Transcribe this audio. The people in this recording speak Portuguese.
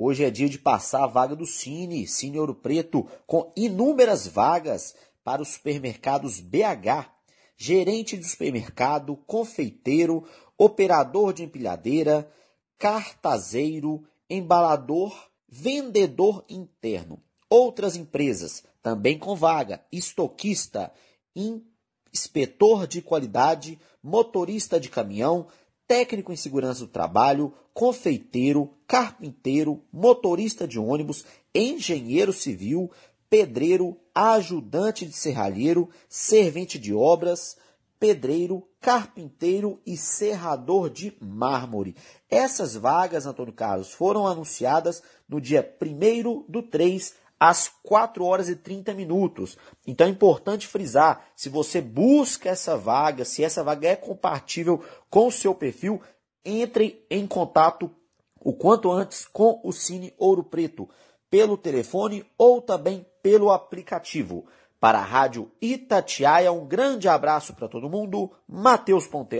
Hoje é dia de passar a vaga do Cine, Cine Ouro Preto, com inúmeras vagas para os supermercados BH. Gerente de supermercado, confeiteiro, operador de empilhadeira, cartazeiro, embalador, vendedor interno. Outras empresas, também com vaga, estoquista, inspetor de qualidade, motorista de caminhão, técnico em segurança do trabalho, confeiteiro, carpinteiro, motorista de ônibus, engenheiro civil, pedreiro, ajudante de serralheiro, servente de obras, pedreiro, carpinteiro e serrador de mármore. Essas vagas, Antônio Carlos, foram anunciadas no dia 1 do 3 às 4 horas e 30 minutos. Então é importante frisar, se você busca essa vaga, se essa vaga é compatível com o seu perfil, entre em contato o quanto antes com o Cine Ouro Preto, pelo telefone ou também pelo aplicativo. Para a Rádio Itatiaia, um grande abraço para todo mundo. Matheus Ponteiro.